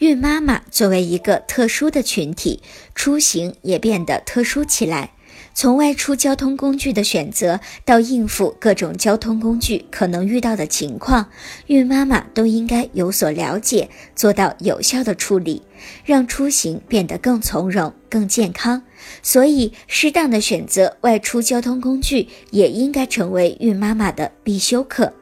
孕妈妈作为一个特殊的群体，出行也变得特殊起来。从外出交通工具的选择到应付各种交通工具可能遇到的情况，孕妈妈都应该有所了解，做到有效的处理，让出行变得更从容、更健康。所以，适当的选择外出交通工具也应该成为孕妈妈的必修课。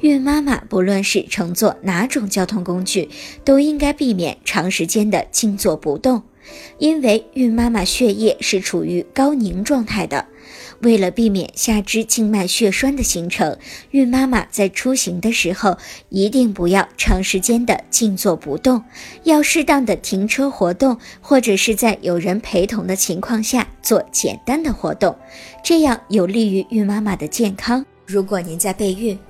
孕妈妈不论是乘坐哪种交通工具，都应该避免长时间的静坐不动。因为孕妈妈血液是处于高凝状态的，为了避免下肢静脉血栓的形成，孕妈妈在出行的时候一定不要长时间的静坐不动，要适当的停车活动，或者是在有人陪同的情况下做简单的活动，这样有利于孕妈妈的健康。如果您在备孕、